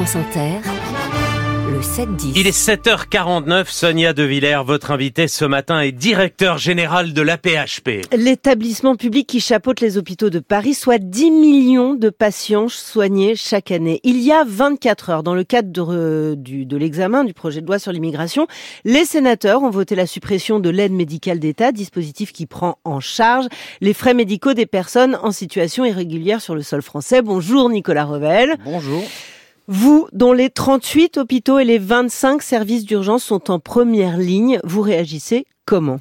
France Inter, le 7-10. Il est 7h49, Sonia De Villers, votre invité ce matin est directeur général de l'APHP. L'établissement public qui chapeaute les hôpitaux de Paris, soit 10 millions de patients soignés chaque année. Il y a 24 heures, dans le cadre de l'examen du projet de loi sur l'immigration, les sénateurs ont voté la suppression de l'aide médicale d'État, dispositif qui prend en charge les frais médicaux des personnes en situation irrégulière sur le sol français. Bonjour Nicolas Revel. Bonjour. Vous, dont les 38 hôpitaux et les 25 services d'urgence sont en première ligne, vous réagissez comment?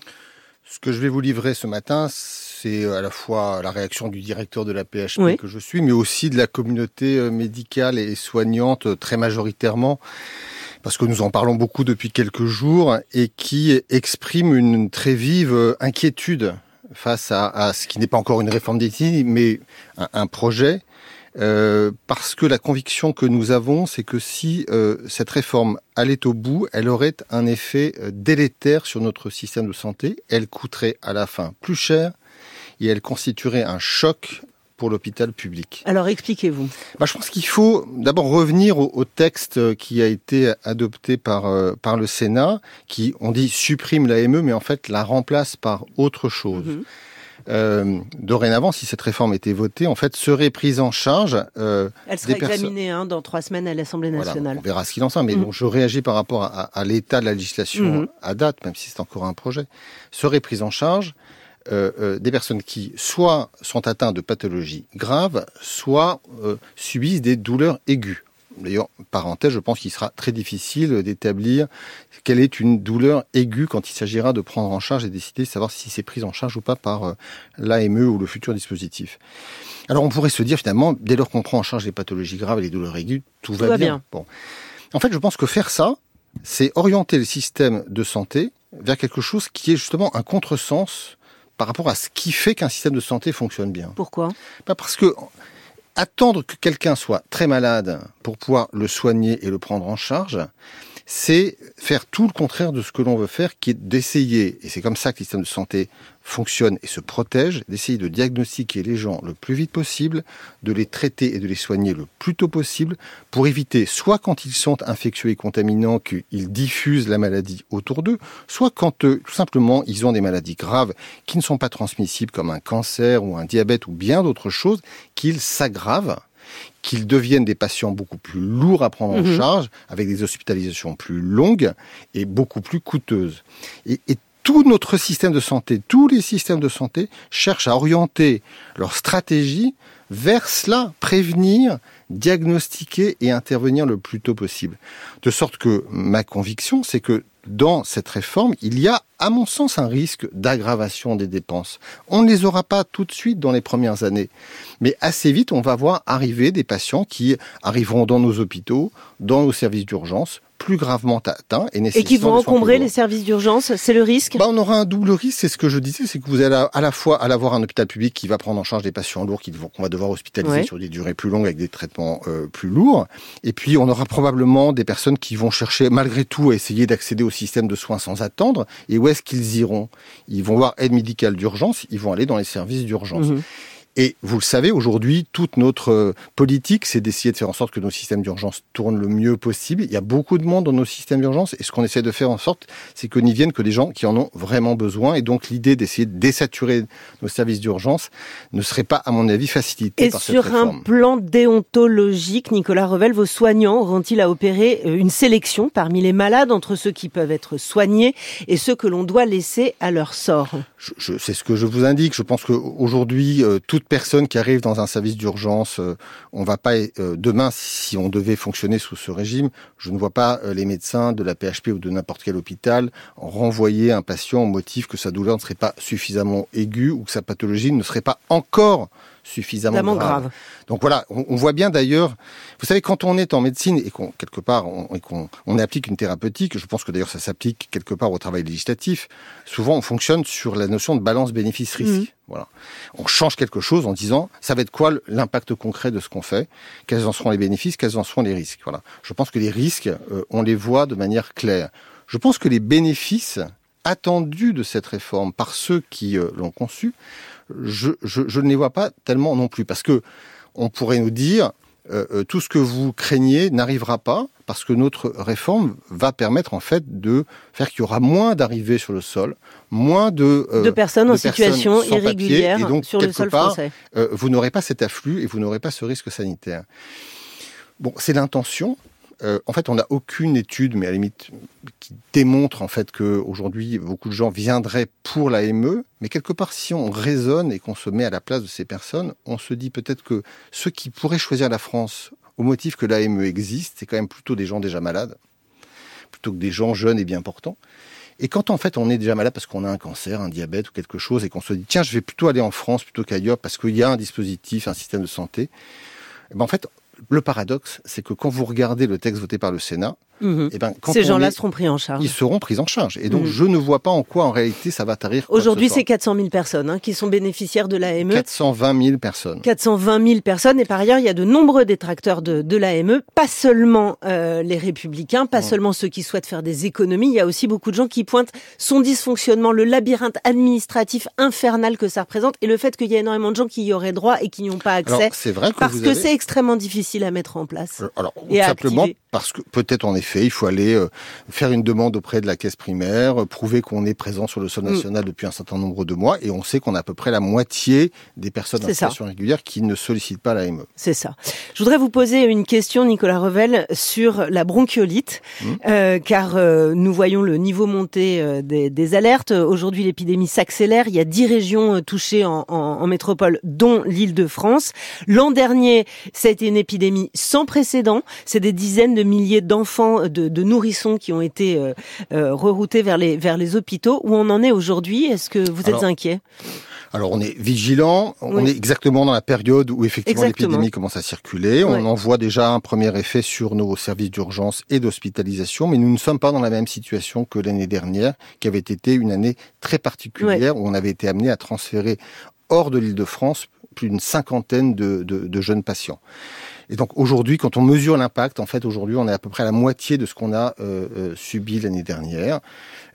Ce que je vais vous livrer ce matin, c'est à la fois la réaction du directeur de la PHP Oui. que je suis, mais aussi de la communauté euh, médicale et soignante euh, très majoritairement, parce que nous en parlons beaucoup depuis quelques jours, et qui exprime une très vive euh, inquiétude face à, à ce qui n'est pas encore une réforme d'éthique, mais un, un projet. Euh, parce que la conviction que nous avons, c'est que si euh, cette réforme allait au bout, elle aurait un effet euh, délétère sur notre système de santé. Elle coûterait à la fin plus cher et elle constituerait un choc pour l'hôpital public. Alors expliquez-vous. Bah, je pense qu'il faut d'abord revenir au, au texte qui a été adopté par, euh, par le Sénat, qui, on dit, supprime l'AME, mais en fait la remplace par autre chose. Mhm. Euh, dorénavant, si cette réforme était votée, en fait, serait prise en charge euh, Elle sera des examinée hein, dans trois semaines à l'Assemblée voilà, nationale. on verra ce qu'il en sort, mais Mhm. bon, je réagis par rapport à, à l'état de la législation Mhm. à date, même si c'est encore un projet, serait prise en charge euh, euh, des personnes qui soit sont atteintes de pathologies graves, soit euh, subissent des douleurs aiguës. D'ailleurs, parenthèse, je pense qu'il sera très difficile d'établir quelle est une douleur aiguë quand il s'agira de prendre en charge et décider de savoir si c'est pris en charge ou pas par euh, l'AME ou le futur dispositif. Alors on pourrait se dire finalement, dès lors qu'on prend en charge les pathologies graves et les douleurs aiguës, tout, va, va bien. bien. Bon. En fait, je pense que faire ça, c'est orienter le système de santé vers quelque chose qui est justement un contresens par rapport à ce qui fait qu'un système de santé fonctionne bien. Pourquoi? Pas parce que attendre que quelqu'un soit très malade pour pouvoir le soigner et le prendre en charge, c'est faire tout le contraire de ce que l'on veut faire, qui est d'essayer, et c'est comme ça que le système de santé fonctionne et se protège, d'essayer de diagnostiquer les gens le plus vite possible, de les traiter et de les soigner le plus tôt possible, pour éviter, soit quand ils sont infectieux et contaminants, qu'ils diffusent la maladie autour d'eux, soit quand euh, tout simplement ils ont des maladies graves qui ne sont pas transmissibles, comme un cancer ou un diabète ou bien d'autres choses, qu'ils s'aggravent qu'ils deviennent des patients beaucoup plus lourds à prendre en Mhm. charge, avec des hospitalisations plus longues et beaucoup plus coûteuses. Et, et tout notre système de santé, tous les systèmes de santé cherchent à orienter leur stratégie vers cela, prévenir, diagnostiquer et intervenir le plus tôt possible. De sorte que ma conviction, c'est que dans cette réforme, il y a, à mon sens, un risque d'aggravation des dépenses. On ne les aura pas tout de suite dans les premières années, mais assez vite, on va voir arriver des patients qui arriveront dans nos hôpitaux, dans nos services d'urgence, plus gravement atteints et Et nécessitant qui vont encombrer les services d'urgence, c'est le risque? Bah, on aura un double risque, c'est ce que je disais, c'est que vous allez à la fois à avoir un hôpital public qui va prendre en charge des patients lourds qu'on va devoir hospitaliser Ouais. sur des durées plus longues avec des traitements euh, plus lourds, et puis on aura probablement des personnes qui vont chercher malgré tout à essayer d'accéder système de soins sans attendre. Et où est-ce qu'ils iront? Ils vont voir aide médicale d'urgence, ils vont aller dans les services d'urgence. Mhm. Et vous le savez, aujourd'hui, toute notre euh, politique, c'est d'essayer de faire en sorte que nos systèmes d'urgence tournent le mieux possible. Il y a beaucoup de monde dans nos systèmes d'urgence, et ce qu'on essaie de faire en sorte, c'est que n'y viennent que des gens qui en ont vraiment besoin. Et donc, l'idée d'essayer de désaturer nos services d'urgence ne serait pas, à mon avis, facilitée Et par cette sur un plan déontologique, Nicolas Revel, vos soignants auront-ils à opérer euh, une sélection parmi les malades entre ceux qui peuvent être soignés et ceux que l'on doit laisser à leur sort? Je, je- c'est ce que je vous indique. Je pense qu'aujourd'hui, euh, toute personne qui arrive dans un service d'urgence, euh, on va pas euh, demain, si on devait fonctionner sous ce régime, je ne vois pas euh, les médecins de la PHP ou de n'importe quel hôpital renvoyer un patient au motif que sa douleur ne serait pas suffisamment aiguë ou que sa pathologie ne serait pas encore suffisamment grave. grave. Donc voilà, on, on voit bien d'ailleurs, vous savez, quand on est en médecine et qu'on quelque part on, et qu'on on applique une thérapeutique, je pense que d'ailleurs ça s'applique quelque part au travail législatif. Souvent, on fonctionne sur la notion de balance bénéfice-risque. Mhm. Voilà, on change quelque chose en disant ça va être quoi l'impact concret de ce qu'on fait, quels en seront les bénéfices, quels en seront les risques. Voilà, je pense que les risques, euh, on les voit de manière claire. Je pense que les bénéfices attendus de cette réforme par ceux qui euh, l'ont conçue, je, je, je ne les vois pas tellement non plus. Parce que on pourrait nous dire, euh, euh, tout ce que vous craignez n'arrivera pas parce que notre réforme va permettre en fait de faire qu'il y aura moins d'arrivées sur le sol, moins de, euh, de personnes en situation irrégulière et donc, sur le sol part, français. vous n'aurez pas cet afflux et vous n'aurez pas ce risque sanitaire. Bon, c'est l'intention. Euh, en fait, on n'a aucune étude, mais à la limite, qui démontre en fait que aujourd'hui beaucoup de gens viendraient pour l'AME. Mais quelque part, si on raisonne et qu'on se met à la place de ces personnes, on se dit peut-être que ceux qui pourraient choisir la France au motif que l'AME existe, c'est quand même plutôt des gens déjà malades, plutôt que des gens jeunes et bien portants. Et quand en fait on est déjà malade parce qu'on a un cancer, un diabète ou quelque chose, et qu'on se dit tiens, je vais plutôt aller en France plutôt qu'ailleurs parce qu'il y a un dispositif, un système de santé, eh ben en fait le paradoxe, c'est que quand vous regardez le texte voté par le Sénat, Mhm. Eh ben, Ces gens-là seront pris en charge. Ils seront pris en charge. Et donc, mhm. je ne vois pas en quoi, en réalité, ça va tarir. Aujourd'hui, c'est 400 000 personnes hein, qui sont bénéficiaires de l'AME. 420 000 personnes. 420 000 personnes. Et par ailleurs, il y a de nombreux détracteurs de, de l'AME, pas seulement euh, les républicains, pas seulement ceux qui souhaitent faire des économies. Il y a aussi beaucoup de gens qui pointent son dysfonctionnement, le labyrinthe administratif infernal que ça représente et le fait qu'il y a énormément de gens qui y auraient droit et qui n'y ont pas accès. C'est vrai que parce que c'est extrêmement difficile à mettre en place. Euh, alors, et simplement parce que peut-être en effet, il faut aller euh, faire une demande auprès de la caisse primaire, euh, prouver qu'on est présent sur le sol mm. national depuis un certain nombre de mois, et on sait qu'on a à peu près la moitié des personnes en situation régulière qui ne sollicitent pas l'AME. C'est ça. Je voudrais vous poser une question, Nicolas Revel, sur la bronchiolite, mm. euh, car nous voyons le niveau monter des, alertes. Aujourd'hui, l'épidémie s'accélère. Il y a dix régions touchées en, en métropole, dont l'Île-de-France. L'an dernier, ça a été une épidémie sans précédent. C'est des dizaines de milliers d'enfants, de, nourrissons qui ont été euh, euh, reroutés vers les, vers les hôpitaux. Où on en est aujourd'hui? Est-ce que vous êtes inquiet? alors on est vigilant, on est exactement dans la période où effectivement l'épidémie commence à circuler. On en voit déjà un premier effet sur nos services d'urgence et d'hospitalisation, mais nous ne sommes pas dans la même situation que l'année dernière, qui avait été une année très particulière où on avait été amené à transférer hors de l'Île-de-France plus d'une cinquantaine de, de, de jeunes patients. Et donc aujourd'hui, quand on mesure l'impact, en fait, aujourd'hui, on est à peu près à la moitié de ce qu'on a euh, euh, subi l'année dernière.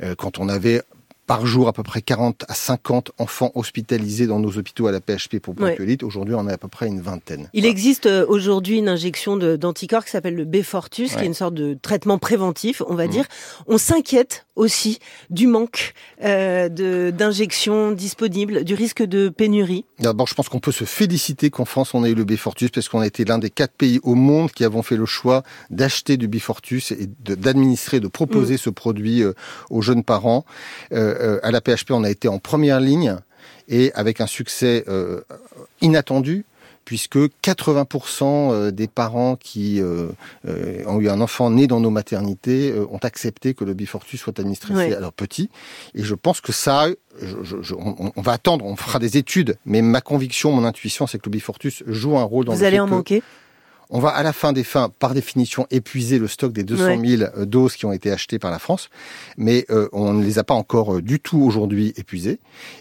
Euh, quand on avait par jour à peu près 40 à 50 enfants hospitalisés dans nos hôpitaux à la PHP pour bronchiolite. Aujourd'hui, on est à peu près une vingtaine. Il existe euh, aujourd'hui une injection d'anticorps qui s'appelle le Befortus, qui est une sorte de traitement préventif, on va mmh. dire. On s'inquiète aussi du manque euh, d'injections disponibles, du risque de pénurie. D'abord, je pense qu'on peut se féliciter qu'en France, on ait eu le Befortus, parce qu'on a été l'un des quatre pays au monde qui avons fait le choix d'acheter du Befortus et d'administrer, de, proposer mmh. ce produit euh, aux jeunes parents. Euh, euh, à la PHP, on a été en première ligne et avec un succès euh, inattendu puisque 80% euh, des parents qui ont eu un enfant né dans nos maternités ont accepté que le bifortus soit administré à leurs petits. Et je pense que ça, on, va attendre, on fera des études, mais ma conviction, mon intuition, c'est que le bifortus joue un rôle dans Vous allez en manquer on va à la fin des fins, par définition, épuiser le stock des 200 000 euh, doses qui ont été achetées par la France, mais euh, on ne les a pas encore euh, du tout aujourd'hui épuisées.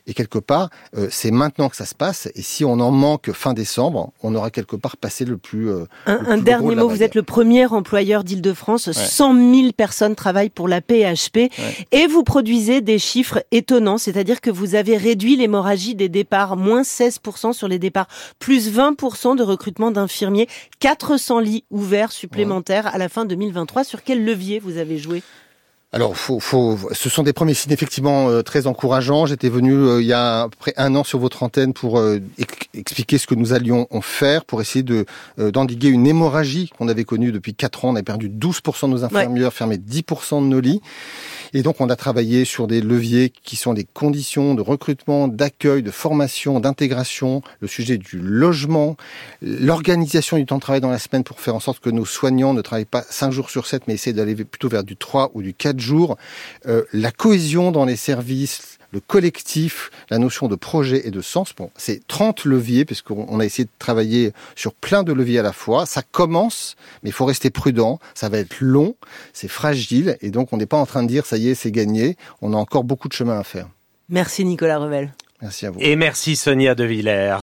Et quelque part, c'est maintenant que ça se passe. Et si on en manque fin décembre, on aura quelque part passé le plus. un, dernier mot, vous êtes le premier employeur d'Île-de-France. 100 000 personnes travaillent pour la PHP et vous produisez des chiffres étonnants, c'est-à-dire que vous avez réduit l'hémorragie des départs, moins 16% sur les départs, plus 20% de recrutement d'infirmiers, 400 lits ouverts supplémentaires à la fin 2023. Sur quel levier vous avez joué? Alors, faut, faut, ce sont des premiers signes effectivement euh, très encourageants. J'étais venu euh, il y a à peu près un an sur votre antenne pour euh, expliquer ce que nous allions en faire pour essayer de d'endiguer une hémorragie qu'on avait connue depuis quatre ans. On a perdu 12% de nos infirmières, fermé 10% de nos lits. Et donc, on a travaillé sur des leviers qui sont des conditions de recrutement, d'accueil, de formation, d'intégration, le sujet du logement, l'organisation du temps de travail dans la semaine pour faire en sorte que nos soignants ne travaillent pas 5 jours sur 7, mais essaient d'aller plutôt vers du 3 ou du 4 jours, euh, la cohésion dans les services, le collectif, la notion de projet et de sens. Bon, c'est 30 leviers, puisqu'on a essayé de travailler sur plein de leviers à la fois. Ça commence, mais il faut rester prudent. Ça va être long, c'est fragile, et donc on n'est pas en train de dire ça y est, c'est gagné. On a encore beaucoup de chemin à faire. Merci Nicolas Revel. Merci à vous. Et merci Sonia De Villers.